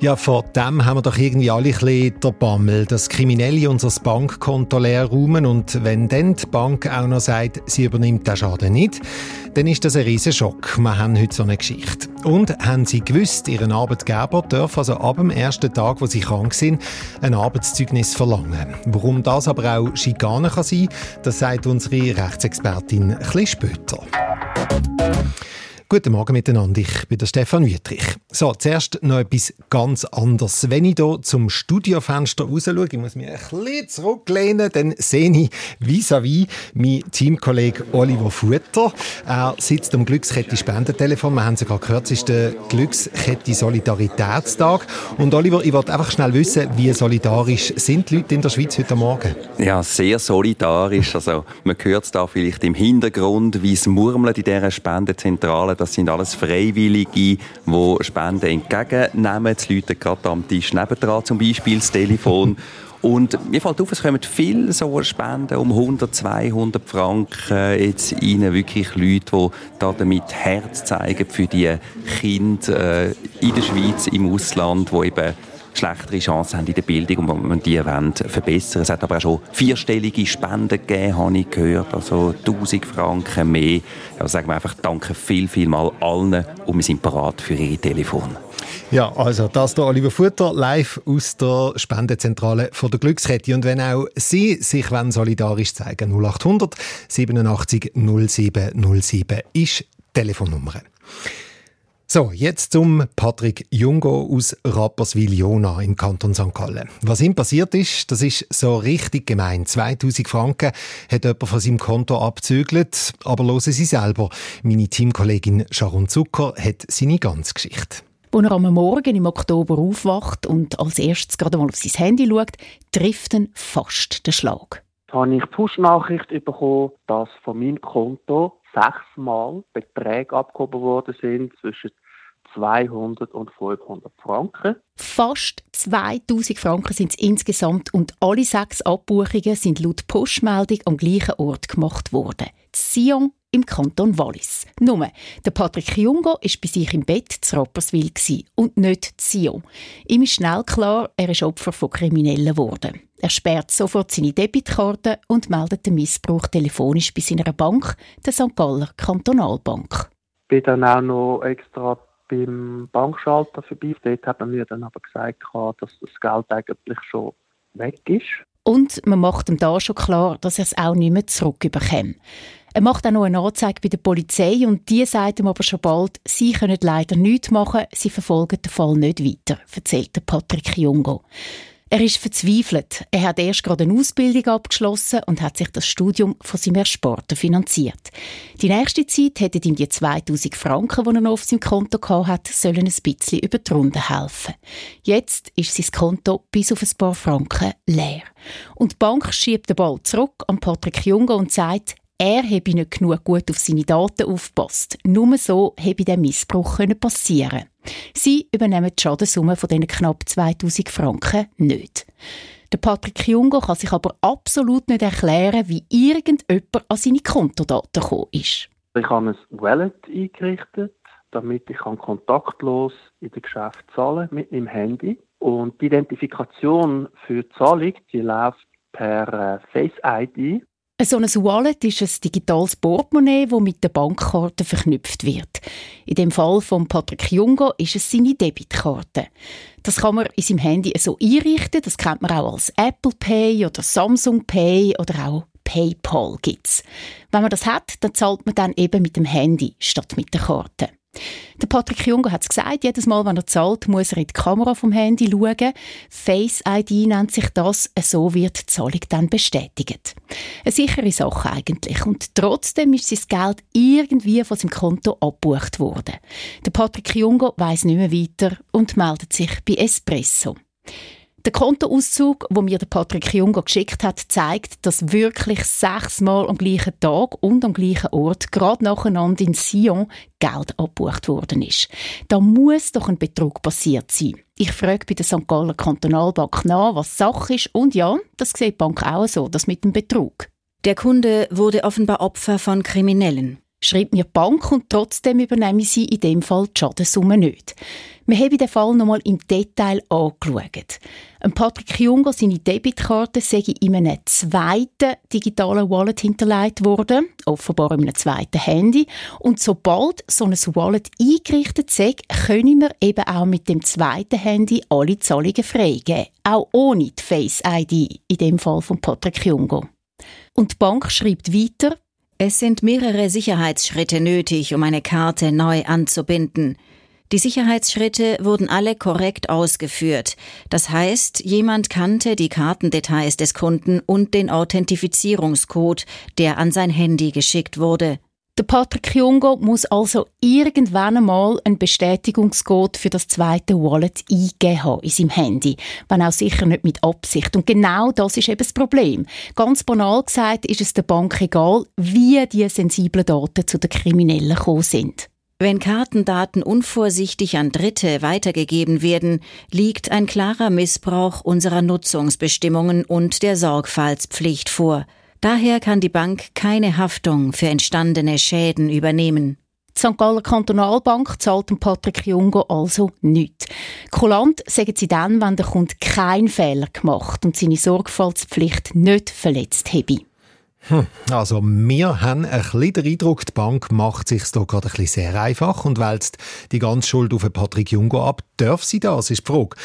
ja, vor dem haben wir doch irgendwie alle ein bisschen der Bammel, dass Kriminelle unser Bankkonto leer räumen und wenn dann die Bank auch noch sagt, sie übernimmt den Schaden nicht, dann ist das ein riesen Schock. Wir haben heute so eine Geschichte. Und haben Sie gewusst, Ihren Arbeitgeber darf also ab dem ersten Tag, wo Sie krank sind, ein Arbeitszeugnis verlangen. Warum das aber auch Schikane kann sein, das sagt unsere Rechtsexpertin ein bisschen später. Guten Morgen miteinander, ich bin der Stefan Wüttrich. So, zuerst noch etwas ganz anderes. Wenn ich hier zum Studiofenster raus schaue, ich muss mich ein bisschen zurücklehnen, dann sehe ich vis-à-vis mein Teamkollege Oliver Futter. Er sitzt am Glückskette Spendentelefon. Wir haben es ja gerade gehört, es ist der Glückskette Solidaritätstag. Und Oliver, ich wollte einfach schnell wissen, wie solidarisch sind die Leute in der Schweiz heute Morgen? Ja, sehr solidarisch. Also, man hört es da vielleicht im Hintergrund, wie es murmelt in dieser Spendenzentrale das sind alles Freiwillige, die Spenden entgegennehmen. Die Leute gerade am Tisch nebendran zum Beispiel das Telefon. Und mir fällt auf, es kommen viele so Spenden um 100, 200 Franken. Jetzt ihnen wirklich Leute, die da damit Herz zeigen für die Kinder äh, in der Schweiz, im Ausland, die eben schlechtere Chancen haben in der Bildung und man die wollen verbessern. Es hat aber auch schon vierstellige Spenden gegeben, habe ich gehört, also 1000 Franken mehr. Also sagen wir einfach Danke viel, viel mal allen und wir sind bereit für Ihre Telefon. Ja, also das ist Oliver Futter live aus der Spendezentrale von der Glückskette. Und wenn auch Sie sich wollen, solidarisch zeigen 0800 87 07 07 ist die Telefonnummer. So, jetzt zum Patrick Jungo aus Rapperswil-Jona im Kanton St. Gallen. Was ihm passiert ist, das ist so richtig gemein. 2000 Franken hat jemand von seinem Konto abzügelt, aber hören Sie selber. Meine Teamkollegin Sharon Zucker hat seine ganze Geschichte. Als er am Morgen im Oktober aufwacht und als erstes gerade mal auf sein Handy schaut, trifft ihn fast der Schlag. Da habe ich die Push-Nachricht bekommen, dass von meinem Konto sechsmal Beträge abgehoben worden sind zwischen 200 und 500 Franken. Fast 2000 Franken sind es insgesamt und alle sechs Abbuchungen sind laut Postmeldung am gleichen Ort gemacht worden. Sion im Kanton Wallis. Nur, der Patrick Jungo war bei sich im Bett zu Rapperswil und nicht Sion. Ihm ist schnell klar, er ist Opfer von Kriminellen geworden. Er sperrt sofort seine Debitkarte und meldet den Missbrauch telefonisch bei seiner Bank, der St. Galler Kantonalbank. Ich bin dann auch noch extra beim Bankschalter vorbei. Dort hat man mir dann aber gesagt, dass das Geld eigentlich schon weg ist. Und man macht ihm da schon klar, dass er es auch nicht mehr zurückbekommt. Er macht auch noch eine Anzeige bei der Polizei und die sagt ihm aber schon bald, sie können leider nichts machen, sie verfolgen den Fall nicht weiter, erzählt Patrick Jungo. Er ist verzweifelt. Er hat erst gerade eine Ausbildung abgeschlossen und hat sich das Studium von seinem Ersparten finanziert. Die nächste Zeit hätten ihm die 2000 Franken, die er noch auf seinem Konto hatte, sollen ein bisschen über die Runde helfen. Jetzt ist sein Konto bis auf ein paar Franken leer. Und die Bank schiebt den Ball zurück an Patrick Junge und sagt, er habe nicht genug gut auf seine Daten aufgepasst. Nur so habe der Missbrauch passieren Sie übernehmen die Schadenssumme von diesen knapp 2000 Franken nicht. Der Patrick Jungo kann sich aber absolut nicht erklären, wie irgendjemand an seine Kontodaten gekommen ist. Ich habe ein Wallet eingerichtet, damit ich kontaktlos in der Geschäft zahlen mit meinem Handy. Und die Identifikation für die Zahlung die läuft per äh, Face ID. So ein Wallet ist ein digitales Portemonnaie, das mit der Bankkarte verknüpft wird. In dem Fall von Patrick Jungo ist es seine Debitkarte. Das kann man in seinem Handy so einrichten. Das kennt man auch als Apple Pay oder Samsung Pay oder auch PayPal gibt's. Wenn man das hat, dann zahlt man dann eben mit dem Handy statt mit der Karte. Der Patrick Junger hat es gesagt, jedes Mal, wenn er zahlt, muss er in die Kamera vom Handy schauen. Face ID nennt sich das, so wird die Zahlung dann bestätigt. Eine sichere Sache eigentlich. Und trotzdem ist sein Geld irgendwie von seinem Konto abgebucht worden. Der Patrick Junger weiß nicht mehr weiter und meldet sich bei Espresso. Der Kontoauszug, wo mir Patrick Junger geschickt hat, zeigt, dass wirklich sechsmal am gleichen Tag und am gleichen Ort, gerade nacheinander in Sion, Geld abgebucht worden ist. Da muss doch ein Betrug passiert sein. Ich frage bei der St. Galler Kantonalbank nach, was Sache ist. Und ja, das sieht die Bank auch so, das mit dem Betrug. Der Kunde wurde offenbar Opfer von Kriminellen schreibt mir die Bank und trotzdem übernehme sie in dem Fall die Schadenssumme nicht. Wir haben den Fall nochmal im Detail angeschaut. Ein Patrick Junger, seine Debitkarte, sei in einem zweiten digitalen Wallet hinterlegt worden, offenbar in einem zweiten Handy. Und sobald so ein Wallet eingerichtet sei, können wir eben auch mit dem zweiten Handy alle Zahlungen freigeben. Auch ohne die Face-ID, in dem Fall von Patrick Junger. Und die Bank schreibt weiter, es sind mehrere Sicherheitsschritte nötig, um eine Karte neu anzubinden. Die Sicherheitsschritte wurden alle korrekt ausgeführt. Das heißt, jemand kannte die Kartendetails des Kunden und den Authentifizierungscode, der an sein Handy geschickt wurde. Der Patrick Jungo muss also irgendwann einmal einen Bestätigungscode für das zweite Wallet eingeben haben in seinem Handy. Wenn auch sicher nicht mit Absicht. Und genau das ist eben das Problem. Ganz banal gesagt ist es der Bank egal, wie die sensiblen Daten zu den Kriminellen gekommen sind. Wenn Kartendaten unvorsichtig an Dritte weitergegeben werden, liegt ein klarer Missbrauch unserer Nutzungsbestimmungen und der Sorgfaltspflicht vor. Daher kann die Bank keine Haftung für entstandene Schäden übernehmen. Die St. Galler Kantonalbank zahlt dem Patrick Jungo also nichts. Kulant sagen sie dann, wenn der Kunde keinen Fehler gemacht und seine Sorgfaltspflicht nicht verletzt habe. Hm, also wir haben ein bisschen den Eindruck, die Bank macht sich da gerade ein bisschen sehr einfach und wälzt die ganze Schuld auf Patrick Jungo ab. Darf sie das, ist die Frage.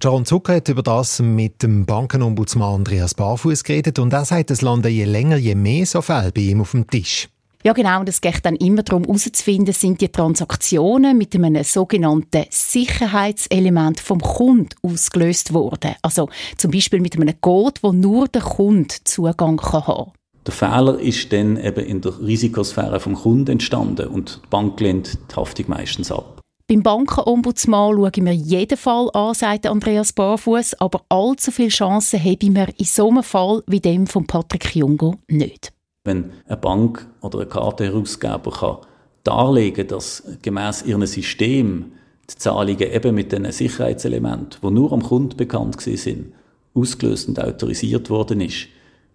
Jaron Zucker hat über das mit dem Bankenombudsmann Andreas Barfuß geredet und er sagt, es landen je länger, je mehr so Fälle bei ihm auf dem Tisch. Ja, genau. Und es geht dann immer darum, herauszufinden, sind die Transaktionen mit einem sogenannten Sicherheitselement vom Kunden ausgelöst worden. Also zum Beispiel mit einem Code, wo nur der Kunde Zugang haben kann. Der Fehler ist dann eben in der Risikosphäre vom Kunden entstanden und die Bank lehnt die Haftung meistens ab. Beim Bankenombudsmann schauen wir jeden Fall an, sagt Andreas Barfuß, aber allzu viele Chancen haben wir in so einem Fall wie dem von Patrick Jungo nicht. Wenn eine Bank oder ein Kartenherausgeber kann darlegen dass gemäß ihrem System die Zahlungen eben mit diesen Sicherheitselementen, die nur am Kunden bekannt sind, ausgelöst und autorisiert worden ist,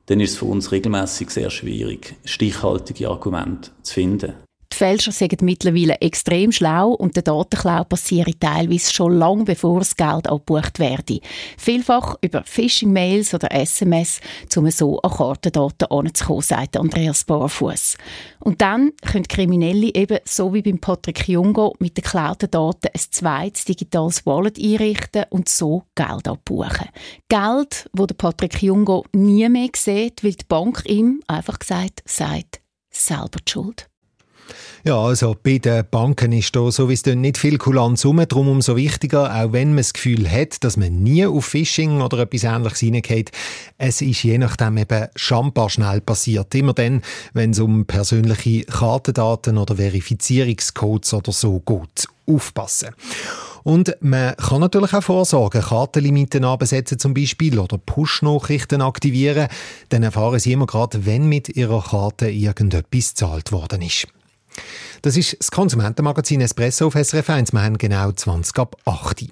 dann ist es für uns regelmäßig sehr schwierig, stichhaltige Argumente zu finden. Fälscher sind mittlerweile extrem schlau und der Datenklau passiert teilweise schon lange bevor das Geld abgebucht werde. Vielfach über Phishing-Mails oder SMS, um so an Kartendaten anzukommen, sagt Andreas Barfuß. Und dann können Kriminelle eben, so wie beim Patrick Jungo, mit den geklauten Daten ein zweites digitales Wallet einrichten und so Geld abbuchen. Geld, wo der Patrick Jungo nie mehr sieht, weil die Bank ihm, einfach gesagt, sagt, selber die Schuld. Ja, also bei den Banken ist da sowieso nicht viel Kulanz rum, darum umso wichtiger, auch wenn man das Gefühl hat, dass man nie auf Phishing oder etwas Ähnliches reingeht, es ist je nachdem eben schambar schnell passiert. Immer dann, wenn es um persönliche Kartendaten oder Verifizierungscodes oder so geht. Aufpassen. Und man kann natürlich auch vorsorgen, Kartenlimiten ansetzen zum Beispiel oder Push-Nachrichten aktivieren. Dann erfahren Sie immer gerade, wenn mit Ihrer Karte irgendetwas gezahlt worden ist. Das ist das Konsumentenmagazin Espresso auf SRF 1. Wir haben genau 20 ab 8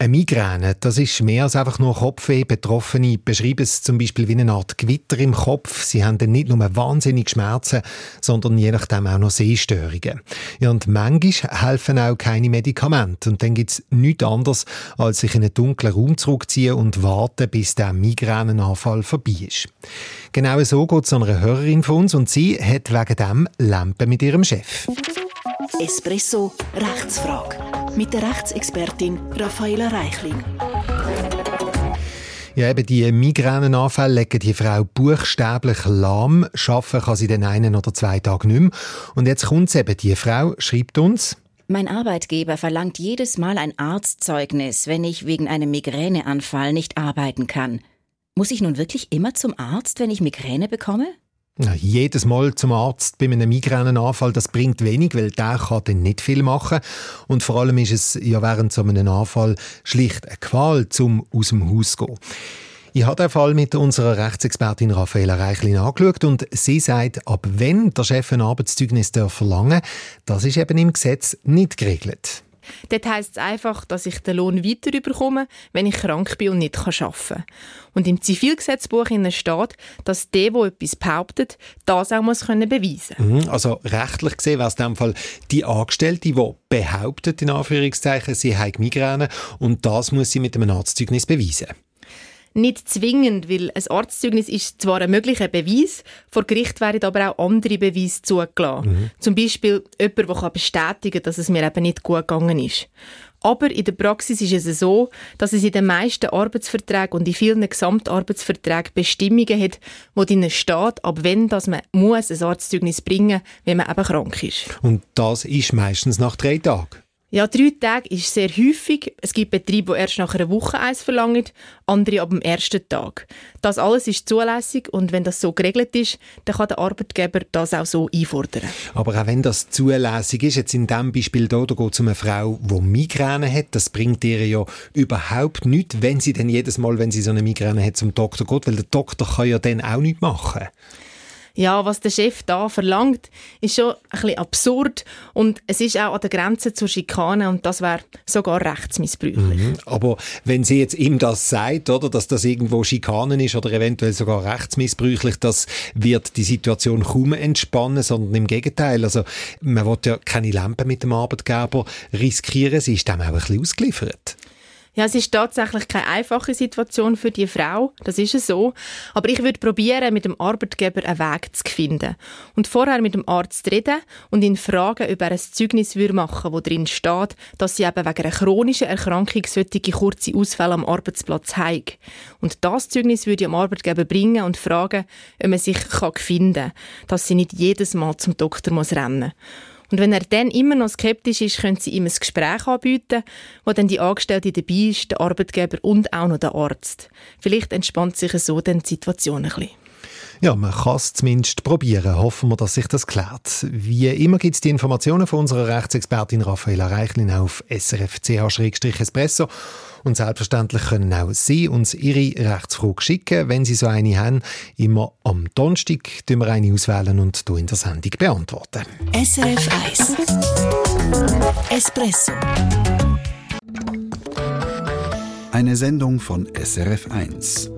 eine Migräne, das ist mehr als einfach nur Kopfweh. Betroffene beschreiben es zum Beispiel wie eine Art Gewitter im Kopf. Sie haben dann nicht nur wahnsinnig Schmerzen, sondern je nachdem auch noch Sehstörungen. Ja, und manchmal helfen auch keine Medikamente. Und dann gibt es nichts anderes, als sich in einen dunklen Raum zurückziehen und warten, bis der Migränenanfall vorbei ist. Genau so geht es einer Hörerin von uns und sie hat wegen dem Lampen mit ihrem Chef. Espresso Rechtsfrage mit der Rechtsexpertin Raffaela Reichling. Ja, eben die Migränenanfälle legen die Frau buchstäblich lahm. Schaffen kann sie den einen oder zwei Tage nicht mehr. Und jetzt kommt eben, die Frau schreibt uns, mein Arbeitgeber verlangt jedes Mal ein Arztzeugnis, wenn ich wegen einem Migräneanfall nicht arbeiten kann. Muss ich nun wirklich immer zum Arzt, wenn ich Migräne bekomme? Jedes Mal zum Arzt bei einem Migränenanfall, das bringt wenig, weil der kann dann nicht viel machen. Und vor allem ist es ja während so einem Anfall schlicht eine Qual, zum aus dem Haus zu gehen. Ich habe den Fall mit unserer Rechtsexpertin Raffaella Reichlin angeschaut und sie sagt, ab wenn der Chef ein Arbeitszeugnis verlangen darf, das ist eben im Gesetz nicht geregelt. Dort heisst es einfach, dass ich den Lohn weiter bekomme, wenn ich krank bin und nicht arbeiten kann. Und im Zivilgesetzbuch steht, dass der, der etwas behauptet, das auch muss können beweisen mhm, Also rechtlich gesehen wäre es in dem Fall die Angestellte, die behauptet, in Anführungszeichen, sie hat Migräne und das muss sie mit einem Arztzeugnis beweisen nicht zwingend, weil ein Arztzeugnis ist zwar ein möglicher Beweis, vor Gericht werden aber auch andere Beweise zugelassen. Mhm. Zum Beispiel jemand, der bestätigen kann, dass es mir eben nicht gut gegangen ist. Aber in der Praxis ist es so, dass es in den meisten Arbeitsverträgen und in vielen Gesamtarbeitsverträgen Bestimmungen hat, wo drinnen steht, ab wann dass man muss ein Arztzeugnis bringen muss, wenn man eben krank ist. Und das ist meistens nach drei Tagen? Ja, drei Tage ist sehr häufig. Es gibt Betriebe, die erst nach einer Woche eins verlangen, andere ab dem ersten Tag. Das alles ist zulässig und wenn das so geregelt ist, dann kann der Arbeitgeber das auch so einfordern. Aber auch wenn das zulässig ist, jetzt in diesem Beispiel hier, da geht es um eine Frau, die Migräne hat, das bringt ihr ja überhaupt nichts, wenn sie dann jedes Mal, wenn sie so eine Migräne hat, zum Doktor geht, weil der Doktor kann ja dann auch nichts machen ja, was der Chef da verlangt, ist schon ein bisschen absurd und es ist auch an der Grenze zur Schikane und das wäre sogar rechtsmissbräuchlich. Mhm. Aber wenn sie jetzt ihm das sagt, oder, dass das irgendwo Schikanen ist oder eventuell sogar rechtsmissbräuchlich, das wird die Situation kaum entspannen, sondern im Gegenteil. Also man will ja keine Lampe mit dem Arbeitgeber riskieren, sie ist dem auch ein bisschen ausgeliefert. Ja, es ist tatsächlich keine einfache Situation für die Frau, das ist es so. Aber ich würde probieren, mit dem Arbeitgeber einen Weg zu finden und vorher mit dem Arzt reden und ihn fragen, ob er ein Zeugnis machen würde, wo drin steht, dass sie eben wegen einer chronischen Erkrankung solche kurze Ausfälle am Arbeitsplatz haben. Und das Zeugnis würde ich dem Arbeitgeber bringen und fragen, ob man sich finden kann, dass sie nicht jedes Mal zum Doktor rennen muss. Und wenn er dann immer noch skeptisch ist, können sie ihm ein Gespräch anbieten, wo dann die Angestellte dabei ist, der Arbeitgeber und auch noch der Arzt. Vielleicht entspannt sich so dann die Situation ein bisschen. Ja, man kann es zumindest probieren. Hoffen wir, dass sich das klärt. Wie immer gibt es die Informationen von unserer Rechtsexpertin Raffaella Reichlin auf srfch-espresso. Und selbstverständlich können auch Sie uns Ihre Rechtsfrage schicken, wenn Sie so eine haben. Immer am Donnerstag wir eine auswählen und in der Sendung beantworten. SRF 1 Espresso Eine Sendung von SRF 1.